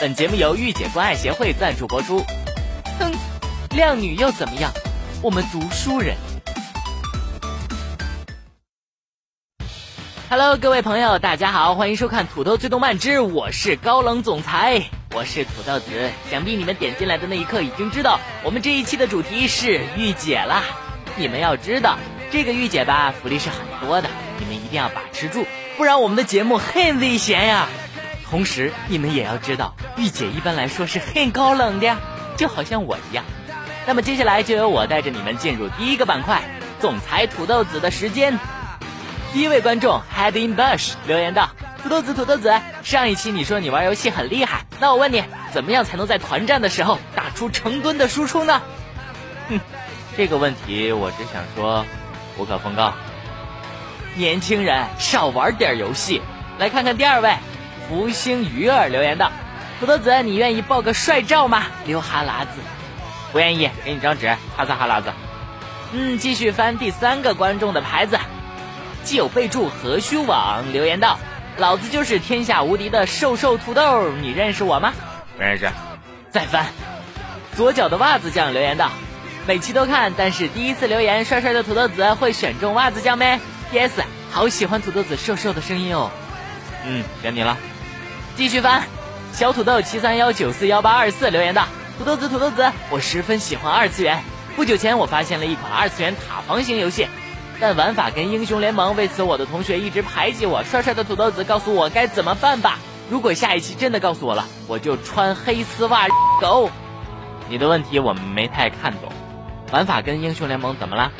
本节目由御姐关爱协会赞助播出。哼，靓女又怎么样？我们读书人。Hello，各位朋友，大家好，欢迎收看《土豆最动漫之我是高冷总裁》，我是土豆子。想必你们点进来的那一刻已经知道，我们这一期的主题是御姐啦。你们要知道，这个御姐吧，福利是很多的，你们一定要把持住，不然我们的节目很危险呀。同时，你们也要知道，御姐一般来说是很高冷的，就好像我一样。那么接下来就由我带着你们进入第一个板块——总裁土豆子的时间。第一位观众 Head in Bush 留言道：“土豆子，土豆子，上一期你说你玩游戏很厉害，那我问你，怎么样才能在团战的时候打出成吨的输出呢？”哼。这个问题我只想说，无可奉告。年轻人少玩点游戏。来看看第二位，福星鱼儿留言道：“土豆子，你愿意爆个帅照吗？流哈喇子。不愿意，给你张纸，擦擦哈喇子。嗯，继续翻第三个观众的牌子，既有备注何须网留言道：老子就是天下无敌的瘦瘦土豆，你认识我吗？不认识。再翻，左脚的袜子酱留言道。每期都看，但是第一次留言，帅帅的土豆子会选中袜子酱没？P.S. 好喜欢土豆子瘦瘦的声音哦。嗯，选你了。继续翻，小土豆七三幺九四幺八二四留言道：土豆子土豆子，我十分喜欢二次元。不久前我发现了一款二次元塔防型游戏，但玩法跟英雄联盟，为此我的同学一直排挤我。帅帅的土豆子告诉我该怎么办吧。如果下一期真的告诉我了，我就穿黑丝袜狗。你的问题我们没太看懂。玩法跟英雄联盟怎么了？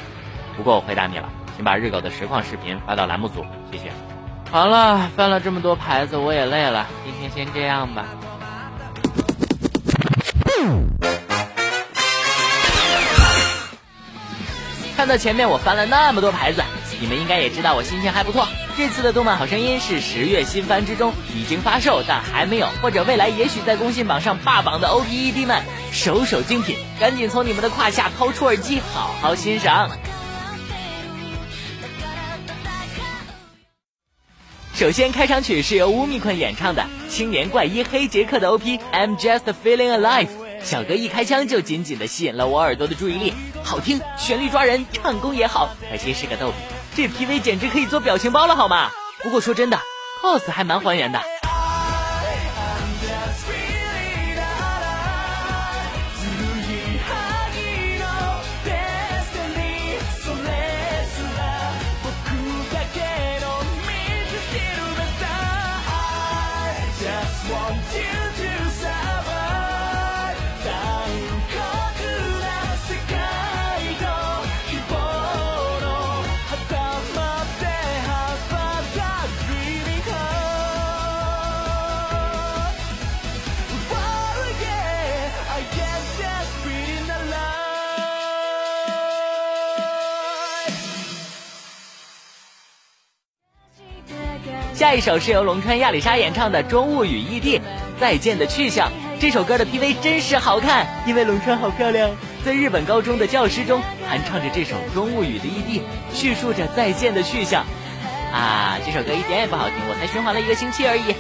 不过我回答你了，请把日狗的实况视频发到栏目组，谢谢。好了，翻了这么多牌子，我也累了，今天先这样吧。看到前面我翻了那么多牌子，你们应该也知道我心情还不错。这次的动漫好声音是十月新番之中已经发售但还没有，或者未来也许在公信榜上霸榜的 O P E D 们，首首精品，赶紧从你们的胯下掏出耳机，好好欣赏。首先，开场曲是由乌米坤演唱的《青年怪医黑杰克》的 O P I'm Just Feeling Alive。小哥一开腔就紧紧地吸引了我耳朵的注意力，好听，旋律抓人，唱功也好，可惜是个逗比。这 PV 简直可以做表情包了，好吗？不过说真的，cos 还蛮还原的。下一首是由龙川亚里莎演唱的《中物语异地再见的去向》。这首歌的 PV 真是好看，因为龙川好漂亮，在日本高中的教师中弹唱着这首《中物语》的异地叙述着再见的去向。啊，这首歌一点也不好听，我才循环了一个星期而已。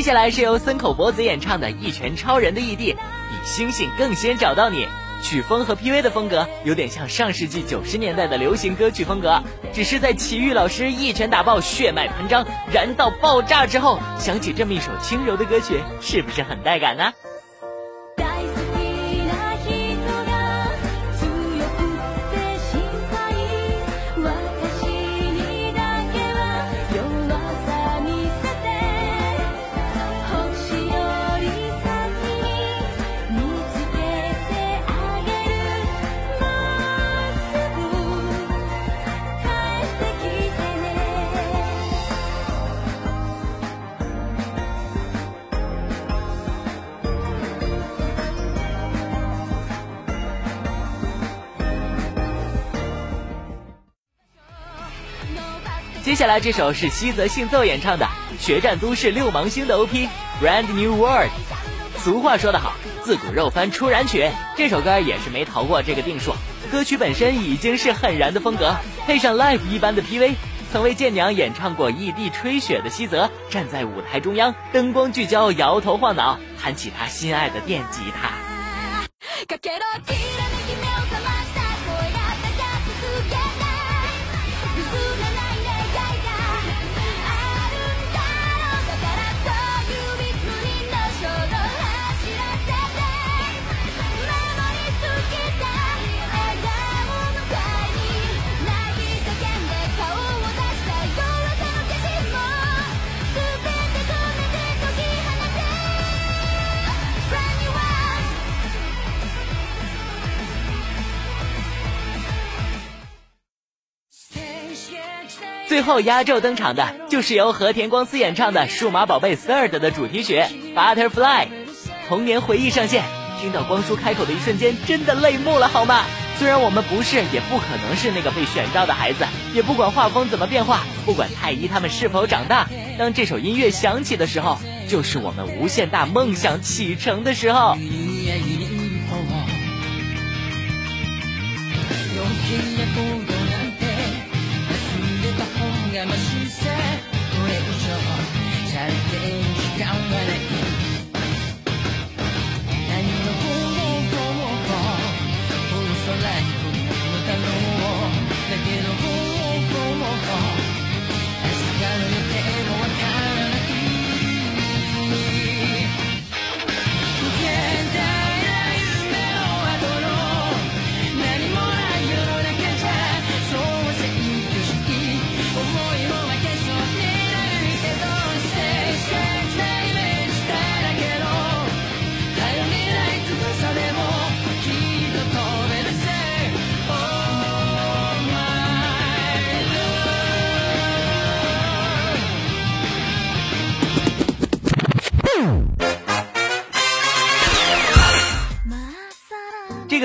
接下来是由森口博子演唱的《一拳超人》的异地比星星更先找到你。曲风和 PV 的风格有点像上世纪九十年代的流行歌曲风格，只是在奇遇老师一拳打爆，血脉喷张，燃到爆炸之后，想起这么一首轻柔的歌曲，是不是很带感呢？接下来这首是西泽幸奏演唱的《决战都市六芒星》的 OP Brand New World。俗话说得好，自古肉番出燃曲，这首歌也是没逃过这个定数。歌曲本身已经是很燃的风格，配上 live 一般的 PV，曾为剑娘演唱过《异地吹雪》的西泽站在舞台中央，灯光聚焦，摇头晃脑，弹起他心爱的电吉他。最后压轴登场的就是由和田光司演唱的《数码宝贝 Third》的主题曲《Butterfly》，童年回忆上线，听到光叔开口的一瞬间，真的泪目了好吗？虽然我们不是，也不可能是那个被选召的孩子，也不管画风怎么变化，不管太一他们是否长大，当这首音乐响起的时候，就是我们无限大梦想启程的时候。 남아 신세 왜 웃어 잘때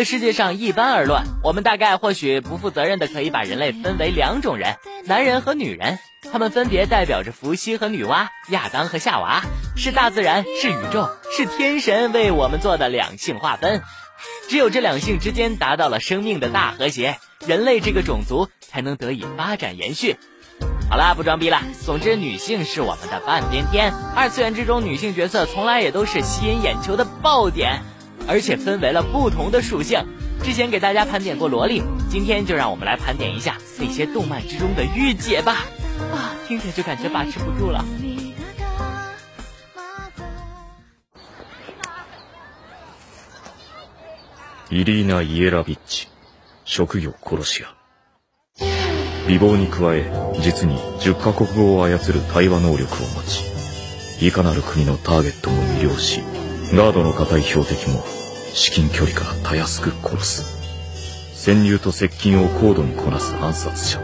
世界上一般而论，我们大概或许不负责任的可以把人类分为两种人：男人和女人。他们分别代表着伏羲和女娲、亚当和夏娃，是大自然，是宇宙，是天神为我们做的两性划分。只有这两性之间达到了生命的大和谐，人类这个种族才能得以发展延续。好啦，不装逼了。总之，女性是我们的半边天。二次元之中，女性角色从来也都是吸引眼球的爆点。而且分为了不同的属性。之前给大家盘点过萝莉，今天就让我们来盘点一下那些动漫之中的御姐吧。啊，听着就感觉把持不住了。イリーナ・イエラビッチ、職業殺し屋。美貌に加え、実に10カ国語を操る対話能力を持ち、いかなる国のターゲットも魅了し、 ガードの固い標的も至近距離からたやすく殺す。潜入と接近を高度にこなす暗殺者。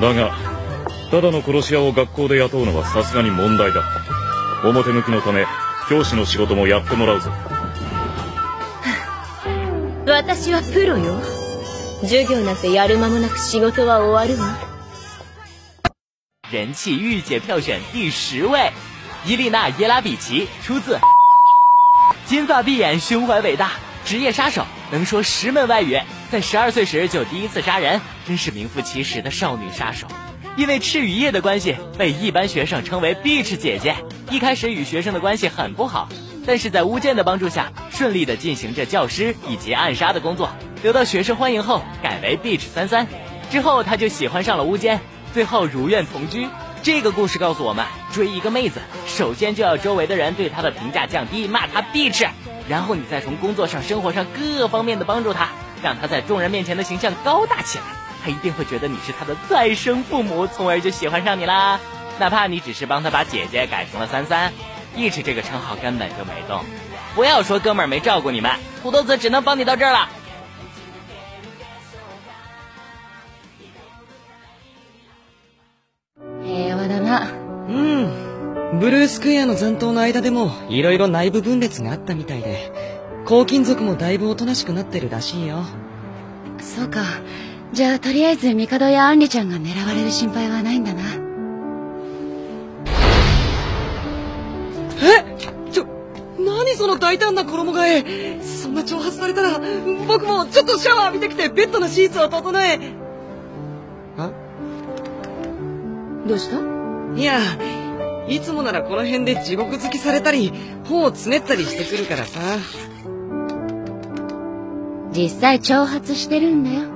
だがただの殺し屋を学校で雇うのはさすがに問題だ。表向きのため教師の仕事もやってもらうぞ。私はプロよ。授業なんてやる間もなく仕事は終わるわ。人气御姐票选第十位，伊丽娜·耶拉比奇，出自。金发碧眼，胸怀伟大，职业杀手，能说十门外语，在十二岁时就第一次杀人，真是名副其实的少女杀手。因为赤羽叶的关系，被一般学生称为 “Beach 姐姐”。一开始与学生的关系很不好，但是在巫剑的帮助下，顺利的进行着教师以及暗杀的工作，得到学生欢迎后，改为 Beach 三三。之后他就喜欢上了巫剑，最后如愿同居。这个故事告诉我们，追一个妹子，首先就要周围的人对她的评价降低，骂她 bitch，然后你再从工作上、生活上各方面的帮助她，让她在众人面前的形象高大起来，她一定会觉得你是她的再生父母，从而就喜欢上你啦。哪怕你只是帮她把姐姐改成了三三，bitch 这个称号根本就没动。不要说哥们儿没照顾你们，土豆子只能帮你到这儿了。ブルースクエアの残党の間でも色々内部分裂があったみたいで、黄金族もだいぶおとなしくなってるらしいよ。そうか。じゃあとりあえず帝やアンリちゃんが狙われる心配はないんだなえ？ちょ、何その大胆な衣替え？そんな挑発されたら、僕もちょっとシャワー浴びてきてベッドのシーツを整え。あどうした？いや、いつもならこの辺で地獄突きされたり、本をつねったりしてくるからさ。実際挑発してるんだよ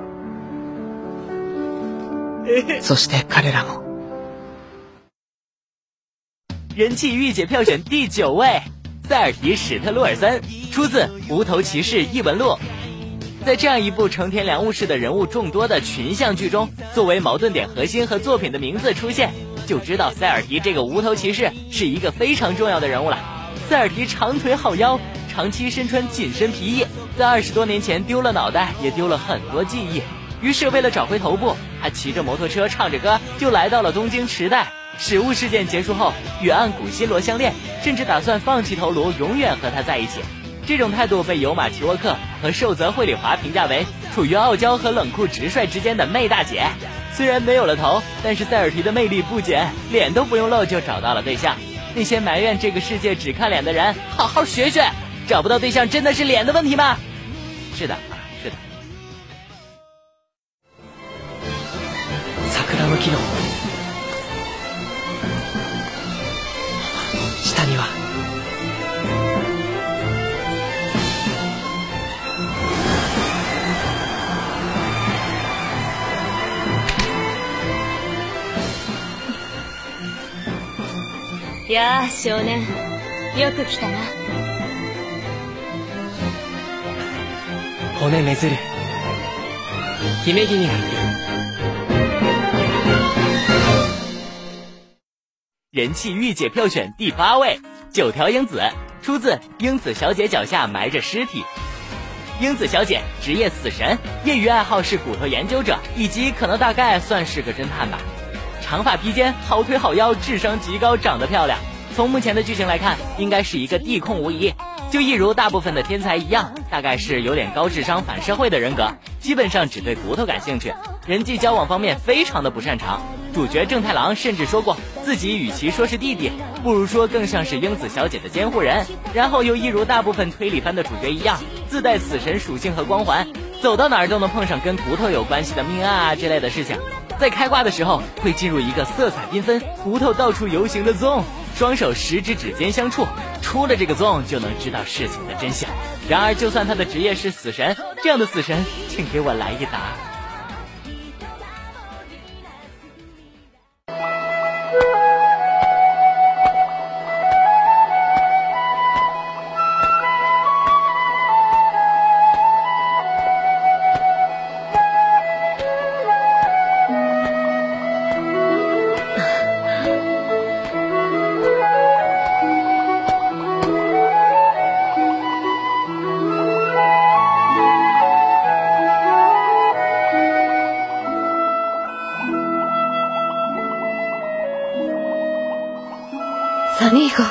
そして彼らも。人气御姐票选第九位，塞尔提史特洛尔森，出自《无头骑士异闻录》。在这样一部成田良物式的人物众多的群像剧中，作为矛盾点核心和作品的名字出现，就知道塞尔提这个无头骑士是一个非常重要的人物了。塞尔提长腿好腰，长期身穿紧身皮衣，在二十多年前丢了脑袋，也丢了很多记忆。于是为了找回头部，他骑着摩托车，唱着歌，就来到了东京池袋。史物事件结束后，与岸谷希罗相恋，甚至打算放弃头颅，永远和他在一起。这种态度被有马奇沃克和寿泽惠里华评价为处于傲娇和冷酷直率之间的媚大姐。虽然没有了头，但是塞尔提的魅力不减，脸都不用露就找到了对象。那些埋怨这个世界只看脸的人，好好学学，找不到对象真的是脸的问题吗？是的，是的。やあ少年よく来たな骨ねずる姫君がいる人气御姐票选第八位，九条英子，出自《英子小姐脚下埋着尸体》。英子小姐职业死神，业余爱好是骨头研究者，以及可能大概算是个侦探吧。 长发披肩，好腿好腰，智商极高，长得漂亮。从目前的剧情来看，应该是一个地控无疑。就一如大部分的天才一样，大概是有点高智商反社会的人格，基本上只对骨头感兴趣，人际交往方面非常的不擅长。主角正太郎甚至说过，自己与其说是弟弟，不如说更像是英子小姐的监护人。然后又一如大部分推理番的主角一样，自带死神属性和光环，走到哪儿都能碰上跟骨头有关系的命案啊之类的事情。在开挂的时候，会进入一个色彩缤纷、骨头到处游行的 zone，双手十指指尖相触，出了这个 zone 就能知道事情的真相。然而，就算他的职业是死神，这样的死神，请给我来一打。サミーゴ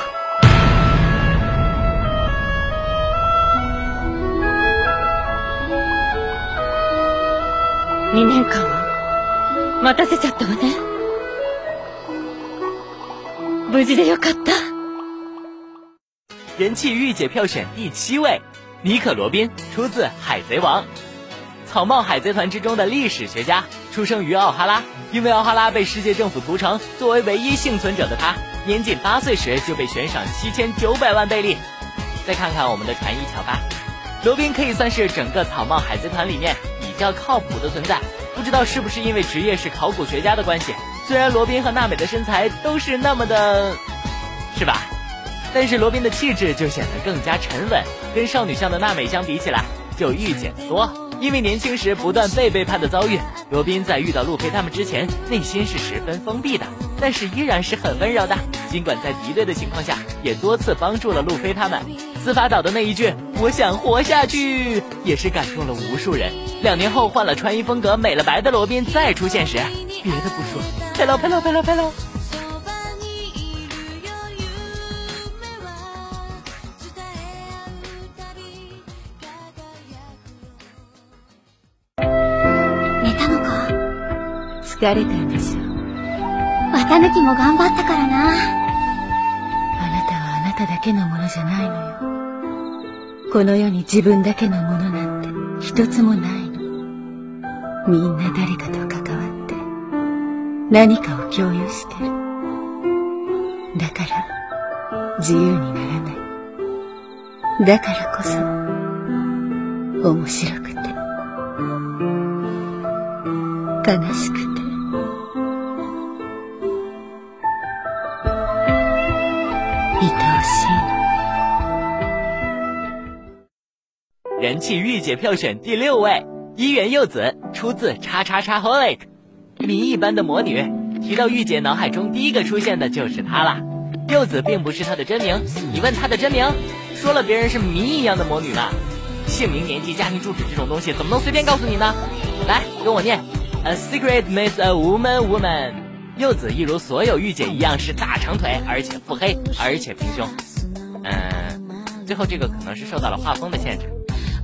2年間も待たせちゃったわね無事でよかった人气御姐票选第七位，尼可罗宾，出自《海贼王》。草帽海贼团之中的历史学家，出生于奥哈拉。因为奥哈拉被世界政府屠城，作为唯一幸存者的他， 年仅八岁时就被悬赏七千九百万贝利。再看看我们的传一乔巴，罗宾可以算是整个草帽海贼团里面比较靠谱的存在。不知道是不是因为职业是考古学家的关系，虽然罗宾和娜美的身材都是那么的，是吧？但是罗宾的气质就显得更加沉稳，跟少女向的娜美相比起来，就御姐得多。因为年轻时不断被背叛的遭遇，罗宾在遇到路飞他们之前，内心是十分封闭的，但是依然是很温柔的。尽管在敌对的情况下，也多次帮助了路飞他们。司法岛的那一句“我想活下去”，也是感动了无数人。两年后换了穿衣风格、美了白的罗宾再出现时，别的不说，拍喽拍喽拍喽拍喽。疲れたんでしょ綿抜きも頑張ったからな。あなたはあなただけのものじゃないのよ。この世に自分だけのものなんて一つもないの。みんな誰かと関わって何かを共有してる。だから自由にならない。だからこそ面白くて悲しく人气御姐票选第六位，一元柚子，出自叉叉叉 Holic，谜一般的魔女。提到御姐，脑海中第一个出现的就是她啦。柚子并不是她的真名，你问她的真名，说了别人是谜一样的魔女嘛。姓名、年纪、家庭住址这种东西，怎么能随便告诉你呢？来，跟我念：A secret makes a woman woman。柚子一如所有御姐一样是大长腿，而且腹黑，而且平胸。嗯，最后这个可能是受到了画风的限制，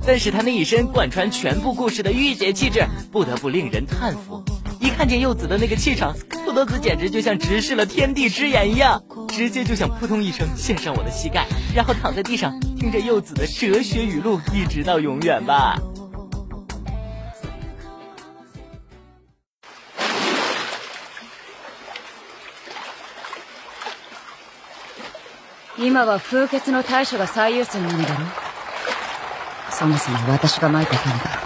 但是她那一身贯穿全部故事的御姐气质，不得不令人叹服。一看见柚子的那个气场，土豆子简直就像直视了天地之眼一样，直接就想扑通一声献上我的膝盖，然后躺在地上听着柚子的哲学语录，一直到永远吧。今は風穴の対処が最優先なんだろ そもそも私が撒いた剣だ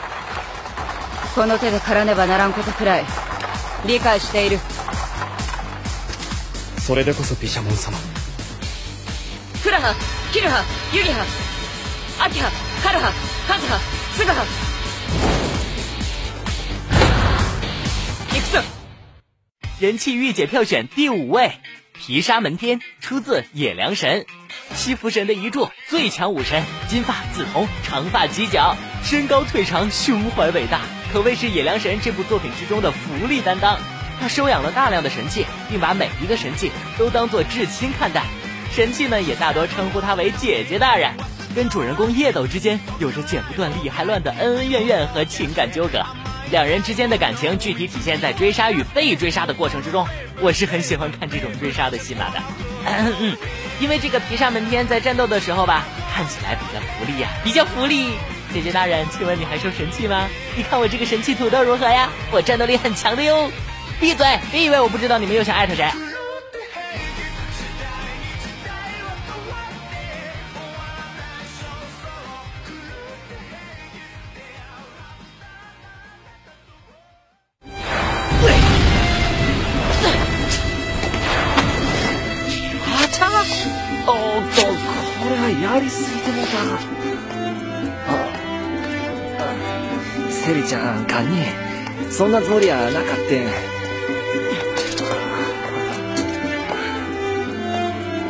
この手で狩らねばならんことくらい理解している。それでこそ毘沙門様。クラハキルハユリハアキハカルハカズハスグハ。行くぞ。人气御姐票选第五位，毗沙门天，出自野良神，西服神的遗著，最强武神，金发紫瞳，长发及脚，身高腿长，胸怀伟大，可谓是野良神这部作品之中的福利担当。他收养了大量的神器，并把每一个神器都当做至亲看待，神器呢也大多称呼他为姐姐大人。跟主人公叶斗之间有着剪不断理还乱的恩恩怨怨和情感纠葛。两人之间的感情具体体现在追杀与被追杀的过程之中，我是很喜欢看这种追杀的戏码的。嗯嗯，因为这个皮沙门天在战斗的时候吧，看起来比较福利呀，比较福利。姐姐大人，请问你还收神器吗？你看我这个神器土豆如何呀？我战斗力很强的哟。闭嘴！别以为我不知道你们又想艾特谁。やりすぎてもうたあセリちゃん堪忍そんなつもりやなかって。ん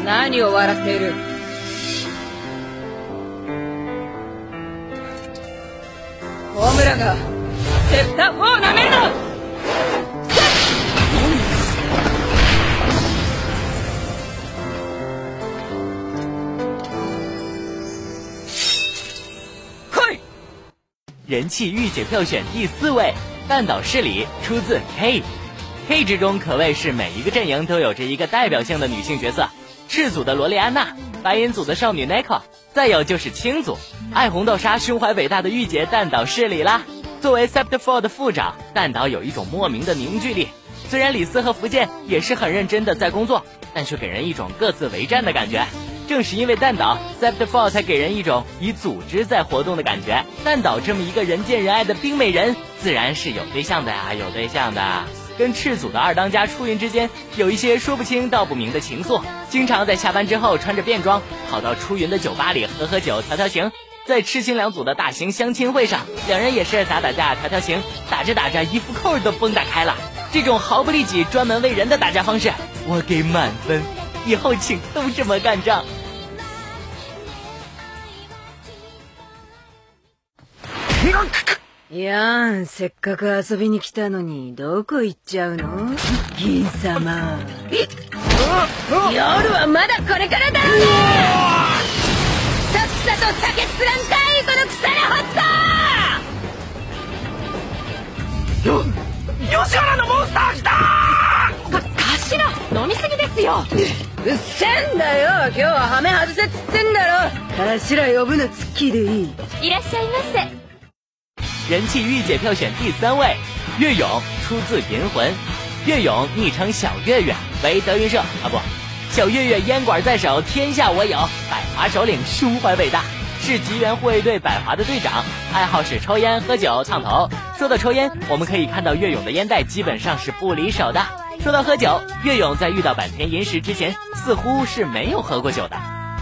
何を笑っている？ホムラが。人气御姐票选第四位，半岛市里出自 K。K 之中可谓是每一个阵营都有着一个代表性的女性角色，赤组的萝莉安娜，白银组的少女 Neko，再有就是青组爱红豆沙、胸怀伟大的御姐蛋岛市里啦。作为 Sept Four 的副长，蛋岛有一种莫名的凝聚力。虽然李斯和福建也是很认真的在工作，但却给人一种各自为战的感觉。正是因为蛋岛 Sept Four 才给人一种以组织在活动的感觉。蛋岛这么一个人见人爱的冰美人，自然是有对象的呀，有对象的。跟赤组的二当家出云之间有一些说不清道不明的情愫，经常在下班之后穿着便装跑到出云的酒吧里喝喝酒、调调情。在赤青两组的大型相亲会上，两人也是打打架、调调情，打着打着衣服扣都崩打开了。这种毫不利己、专门为人的打架方式，我给满分。以后请都这么干仗。やん、せっかく遊びに来たのに、どこ行っちゃうの？銀様。夜はまだこれからだろうねさっさと酒つらんかい、この腐れホットよ吉原のモンスター来たか頭飲みすぎですよ。うっせんだよ今日はハメ外せっつってんだろ。頭呼ぶのツッキーでいい。いらっしゃいませ人气御姐票选第三位，岳勇出自《银魂》，岳勇昵称小岳岳，为德云社啊不，小岳岳烟管在手，天下我有，百华首领胸怀伟大，是吉原护卫队百华的队长，爱好是抽烟、喝酒、烫头。说到抽烟，我们可以看到岳勇的烟袋基本上是不离手的。说到喝酒，岳勇在遇到坂田银时之前，似乎是没有喝过酒的。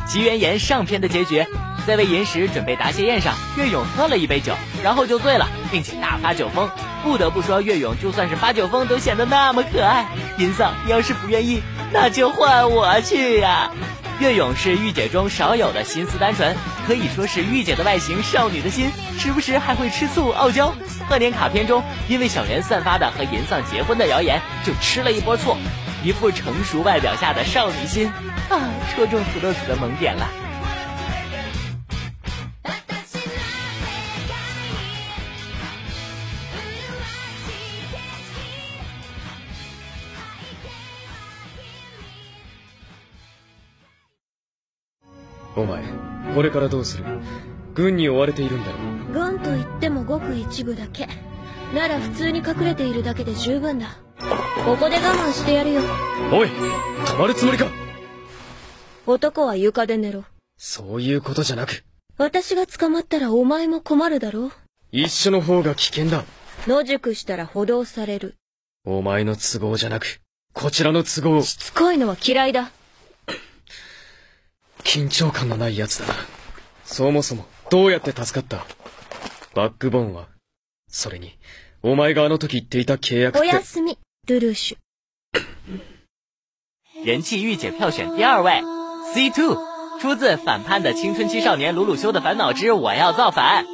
吉原岩上篇的结局，在为银时准备答谢宴上，岳勇喝了一杯酒，然后就醉了，并且大发酒疯。不得不说，岳勇就算是发酒疯，都显得那么可爱。银嫂，你要是不愿意，那就换我去呀。岳勇是御姐中少有的心思单纯，可以说是御姐的外形，少女的心，时不时还会吃醋傲娇。贺年卡片中，因为小莲散发的和银丧结婚的谣言，就吃了一波醋。一副成熟外表下的少女心啊，戳中土豆子的萌点了。お前、これからどうする？軍に追われているんだろ軍と言ってもごく一部だけ。なら普通に隠れているだけで十分だ。ここで我慢してやるよ。おい止まるつもりか？男は床で寝ろ。そういうことじゃなく、私が捕まったらお前も困るだろ一緒の方が危険だ。野宿したら補導される。お前の都合じゃなく、こちらの都合を、しつこいのは嫌いだ緊張感のない奴だな。そもそも、どうやって助かったバックボーンは、それに、お前があの時言っていた契約っおて、やすみルルーシュ人气御姐票选第二位，C Two，出自反叛的青春期少年鲁鲁修的烦恼之我要造反。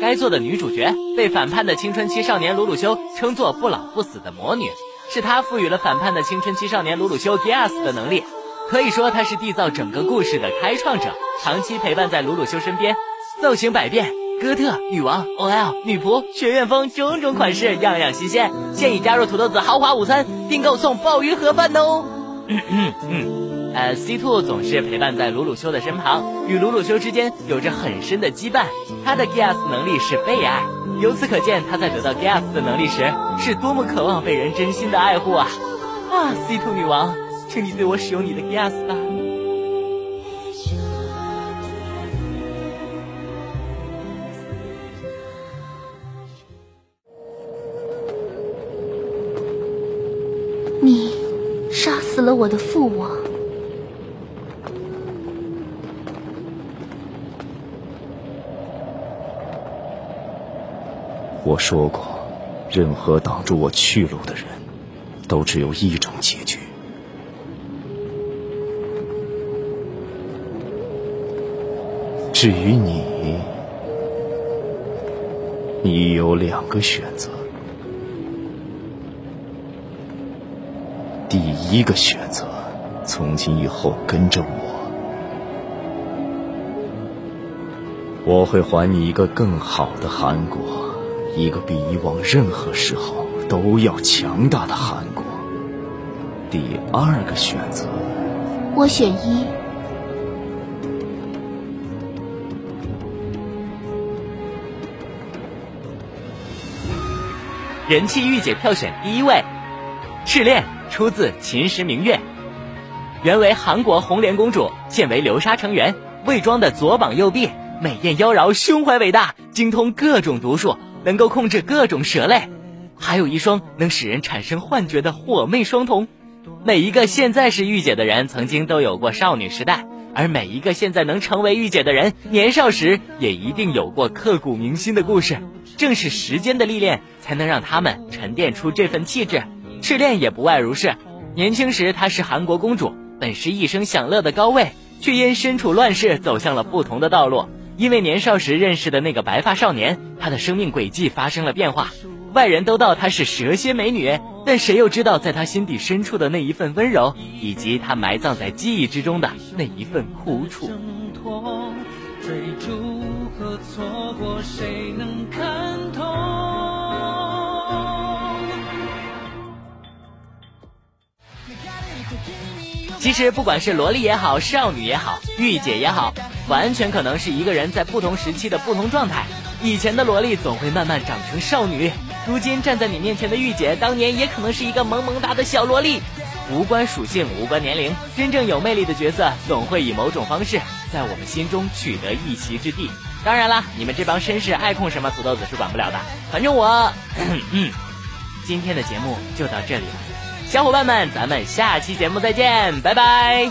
该作的女主角被反叛的青春期少年鲁鲁修称作不老不死的魔女，是她赋予了反叛的青春期少年鲁鲁修 Gas 的能力。 可以说她是缔造整个故事的开创者，长期陪伴在鲁鲁修身边，造型百变，哥特、女王、OL、女仆、学院风，种种款式样样新鲜。现已加入土豆子豪华午餐，订购送鲍鱼盒饭哦。嗯嗯嗯，呃，C two 总是陪伴在鲁鲁修的身旁，与鲁鲁修之间有着很深的羁绊。他的 gas 能力是被爱，由此可见他在得到 gas 的能力时，是多么渴望被人真心的爱护啊！啊，C two 女王，请你对我使用你的 gas 吧。你杀死了我的父王，我说过，任何挡住我去路的人，都只有一种结至于你，你有两个选择。第一个选择，从今以后跟着我，我会还你一个更好的韩国，一个比以往任何时候都要强大的韩国。第二个选择，我选一。人气御姐票选第一位，赤练出自《秦时明月》，原为韩国红莲公主，现为流沙成员，魏庄的左膀右臂，美艳妖娆，胸怀伟大，精通各种毒术，能够控制各种蛇类，还有一双能使人产生幻觉的火媚双瞳。每一个现在是御姐的人，曾经都有过少女时代。而每一个现在能成为御姐的人，年少时也一定有过刻骨铭心的故事。正是时间的历练，才能让他们沉淀出这份气质。赤练也不外如是。年轻时她是韩国公主，本是一生享乐的高位，却因身处乱世，走向了不同的道路。因为年少时认识的那个白发少年，她的生命轨迹发生了变化。外人都道她是蛇蝎美女，但谁又知道，在他心底深处的那一份温柔，以及他埋葬在记忆之中的那一份苦楚。追逐和错过，谁能看？其实，不管是萝莉也好，少女也好，御姐也好，完全可能是一个人在不同时期的不同状态。以前的萝莉总会慢慢长成少女，如今站在你面前的御姐，当年也可能是一个萌萌哒的小萝莉。无关属性，无关年龄，真正有魅力的角色总会以某种方式在我们心中取得一席之地。当然啦，你们这帮绅士爱控什么土豆子是管不了的。反正我，嗯，今天的节目就到这里了，小伙伴们，咱们下期节目再见，拜拜。